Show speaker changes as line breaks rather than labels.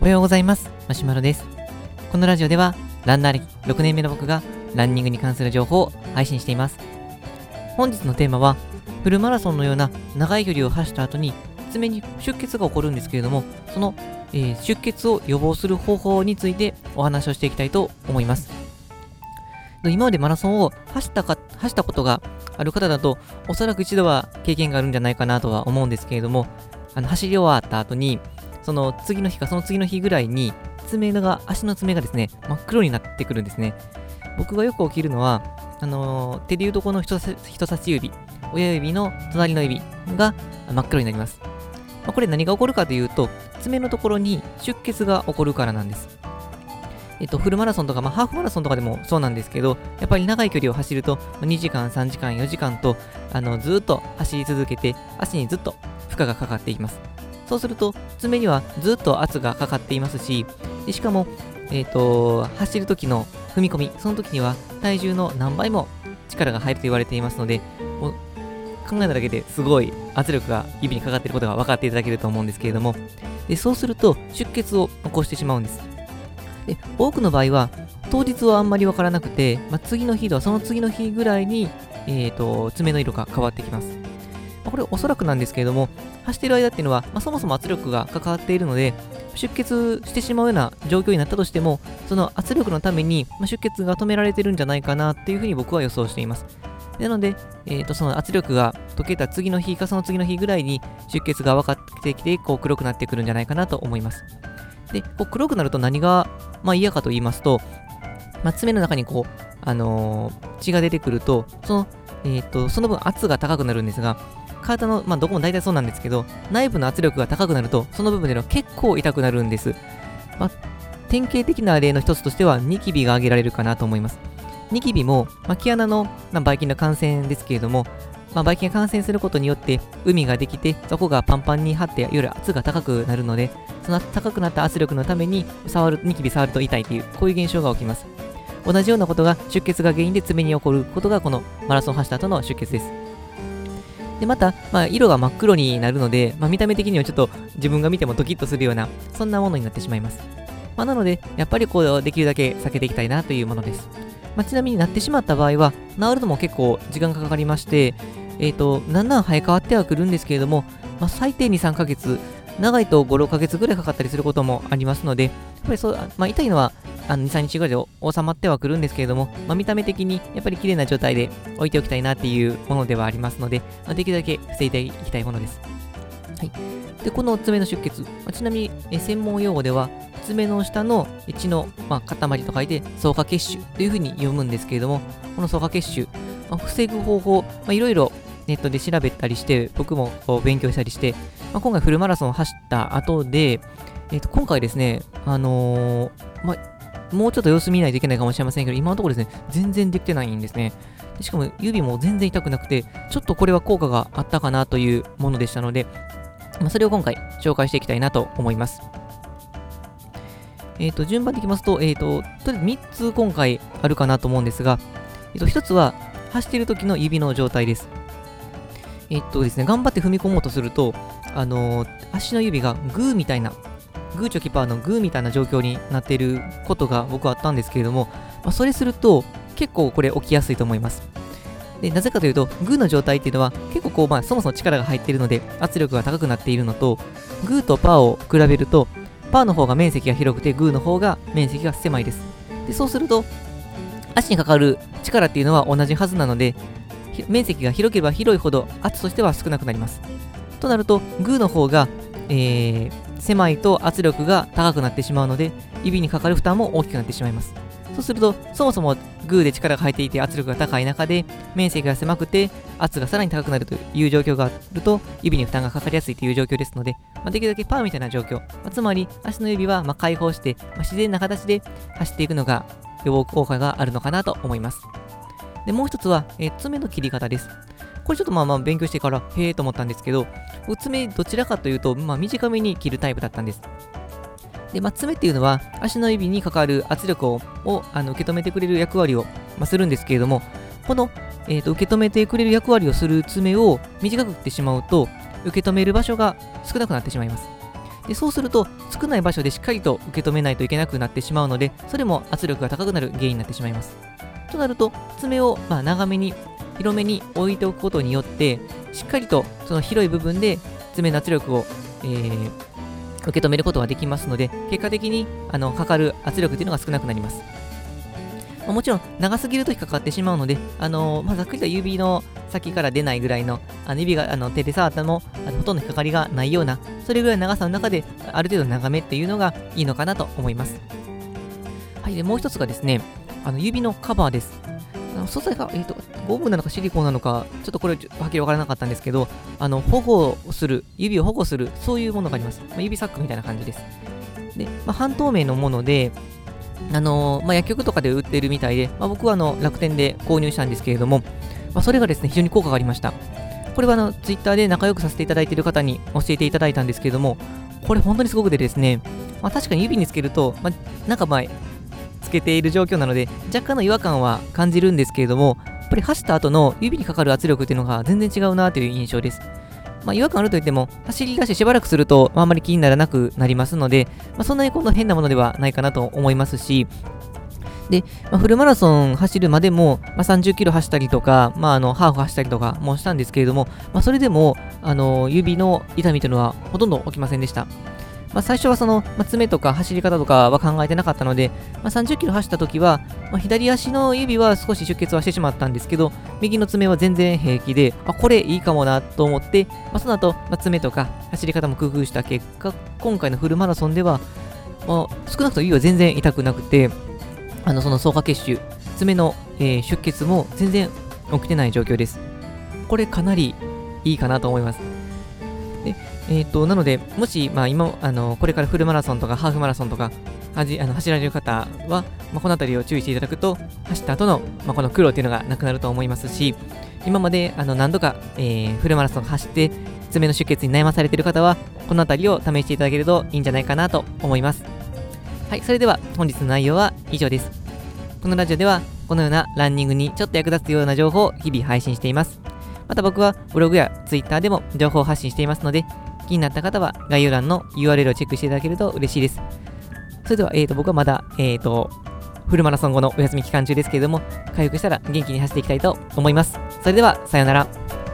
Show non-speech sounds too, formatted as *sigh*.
おはようございます。マシュマロです。このラジオではランナー歴6年目の僕がランニングに関する情報を配信しています。本日のテーマはフルマラソンのような長い距離を走った後に爪に出血が起こるんですけれどもその、えー出血を予防する方法についてお話をしていきたいと思います。今までマラソンを走ったか走ったことがある方だとおそらく一度は経験があるんじゃないかなとは思うんですけれどもあの走り終わった後にその次の日かその次の日ぐらいに爪が足の爪がですね真っ黒になってくるんですね。僕がよく起きるのはあのー手でいうとこの人さ人差し指親指の隣の指が真っ黒になります、まあこれ何が起こるかというと爪のところに出血が起こるからなんです。えっと、フルマラソンとか、まあ、ハーフマラソンとかでもそうなんですけど、やっぱり長い距離を走ると、2時間、3時間、4時間と、あの、ずっと走り続けて、足にずっと負荷がかかっています。そうすると、爪にはずっと圧がかかっていますし、でしかも、えっ、と、走る時の踏み込み、その時には体重の何倍も力が入ると言われていますので、もう考えただけですごい圧力が指にかかっていることが分かっていただけると思うんですけれども、でそうすると出血を起こしてしまうんです。で *laughs* 多くの場合は、当日はあんまりわからなくて、まあ、次の日とはその次の日ぐらいに、えー、と爪の色が変わってきます。まあこれおそらくなんですけれども、走っている間っていうのは、まあ、そもそも圧力が関わっているので、出血してしまうような状況になったとしても、その圧力のために、まあ、出血が止められてるんじゃないかなっていうふうに僕は予想しています。なので、えー、とその圧力が解けた次の日かその次の日ぐらいに出血が分かってきて、こう黒くなってくるんじゃないかなと思います。で、こう黒くなると何が、まあ、嫌かと言いますと、まあ、爪の中にこう、あのー血が出てくると、その、えー、とその分圧が高くなるんですが、体の、まあ、どこも大体そうなんですけど、内部の圧力が高くなると、その部分での結構痛くなるんです。まあ、典型的な例の一つとしては、ニキビが挙げられるかなと思います。ニキビも、まあ、毛穴の、まあ、ばい菌の感染ですけれども、まあ、ばい菌が感染することによって、海ができて、そこがパンパンに張って、より圧が高くなるので、その高くなった圧力のために、触る、ニキビ触ると痛いという、こういう現象が起きます。同じようなことが出血が原因で爪に起こることが、このマラソンを走った後の出血です。で、また、まあ、色が真っ黒になるので、まあ、見た目的にはちょっと自分が見てもドキッとするような、そんなものになってしまいます。まあ、なので、やっぱりこう、できるだけ避けていきたいなというものです。まあ、ちなみになってしまった場合は、治るのも結構時間がかかりまして、えっ、と、だんだん生え変わってはくるんですけれども、まあ、最低2、3ヶ月、長いと5、6ヶ月ぐらいかかったりすることもありますので、やっぱりそう、まあ、痛いのはあの2、3日ぐらいで収まってはくるんですけれども、まあ、見た目的にやっぱり綺麗な状態で置いておきたいなっていうものではありますので、まあ、できるだけ防いでいきたいものです。はい。で、この爪の出血、まあちなみにえ専門用語では、爪の下の血の、まあ、塊と書いて、草加血腫というふうに読むんですけれども、この草加血腫、まあ、防ぐ方法、いろいろネットで調べたりして、僕も勉強したりして、まあ、今回フルマラソンを走った後で、えっと今回ですね、あのーまあ、もうちょっと様子見ないといけないかもしれませんけど、今のところですね、全然できてないんですね。しかも指も全然痛くなくて、ちょっとこれは効果があったかなというものでしたので、まあ、それを今回紹介していきたいなと思います。えっ、と、順番でいきますと、えっ、と、とりあえず3つ今回あるかなと思うんですが、えっ、と、1つは走っている時の指の状態です。えっ、とですね、頑張って踏み込もうとすると、あのー足の指がグーみたいな、グーチョキパーのグーみたいな状況になっていることが僕はあったんですけれども、まあ、それすると結構これ起きやすいと思います。でなぜかというと、グーの状態っていうのは結構こう、まあ、そもそも力が入っているので圧力が高くなっているのと、グーとパーを比べると、パーの方が面積が広くて、グーの方が面積が狭いです。でそうすると、足にかかる力っていうのは同じはずなので、面積が広ければ広いほど圧としては少なくなります。となると、グーの方が、えー狭いと圧力が高くなってしまうので、指にかかる負担も大きくなってしまいます。そうすると、そもそもグーで力が入っていて圧力が高い中で、面積が狭くて圧がさらに高くなるという状況があると、指に負担がかかりやすいという状況ですので、まあ、できるだけパーみたいな状況、まあつまり足の指はまあ開放して、まあ自然な形で走っていくのが予防効果があるのかなと思います。で、もう一つは、えー爪の切り方です。これちょっとまあまあ勉強してから、へえと思ったんですけど、爪どちらかというと、まあ短めに切るタイプだったんです。で、まあ、爪っていうのは足の指にかかる圧力をあの受け止めてくれる役割を、まあ、するんですけれども、この、えーと受け止めてくれる役割をする爪を短く切ってしまうと、受け止める場所が少なくなってしまいます。でそうすると、少ない場所でしっかりと受け止めないといけなくなってしまうので、それも圧力が高くなる原因になってしまいます。となると、爪をま長めに、広めに置いておくことによって、しっかりとその広い部分で爪の圧力を、えー、受け止めることができますので、結果的にあのかかる圧力というのが少なくなります。ま、もちろん長すぎるときかかってしまうので、あのー、まあ、ざっくりと指の先から出ないぐらいの、あの指があの手で触ったもあのほとんど引っかかりがないような、それぐらいの長さの中で、ある程度長めっていうのがいいのかなと思います。はい、でもう一つがですね、あの指のカバーです。あの素材が、えーと、ゴムなのかシリコンなのか、ちょっとこれはっきり分からなかったんですけど、あの保護する、指を保護する、そういうものがあります。まあ、指サックみたいな感じです。で、まあ、半透明のもので、あのー、まあ、薬局とかで売ってるみたいで、まあ、僕はあの楽天で購入したんですけれども、まあ、それがですね、非常に効果がありました。これはあの Twitter で仲良くさせていただいている方に教えていただいたんですけれども、これ本当にすごくでですね、まあ、確かに指につけると、まあ、なんかまあ、つけている状況なので、若干の違和感は感じるんですけれども、やっぱり走った後の指にかかる圧力っていうのが全然違うなという印象です。まあ、違和感あるといっても、走り出してしばらくすると、まあ、あまり気にならなくなりますので、まあ、そんなにこの変なものではないかなと思いますし、で、まあ、フルマラソン走るまでも、まあ、30キロ走ったりとか、まあ、あのハーフ走ったりとかもしたんですけれども、まあ、それでもあの指の痛みというのはほとんど起きませんでした。まあ、最初はその、まあ、爪とか走り方とかは考えてなかったので、まあ、30キロ走った時は、まあ、左足の指は少し出血はしてしまったんですけど、右の爪は全然平気で、あ、これいいかもなと思って、まあ、その後、まあ、爪とか走り方も工夫した結果、今回のフルマラソンでは、まあ、少なくとも指は全然痛くなくて、あのその草加血腫、爪の、えー、出血も全然起きてない状況です。これかなりいいかなと思います。えーと、なので、もし、まあ、今あの、これからフルマラソンとかハーフマラソンとかはじあの走られる方は、まあ、この辺りを注意していただくと、走った後の、まあ、この苦労というのがなくなると思いますし、今まであの何度か、えー、フルマラソン走って、爪の出血に悩まされている方は、この辺りを試していただけるといいんじゃないかなと思います。はい、それでは本日の内容は以上です。このラジオでは、このようなランニングにちょっと役立つような情報を日々配信しています。また僕はブログや Twitter でも情報を発信していますので、気になった方は概要欄の URL をチェックしていただけると嬉しいです。それでは、えーと、僕はまだ、えーと、フルマラソン後のお休み期間中ですけれども、回復したら元気に走っていきたいと思います。それでは、さようなら。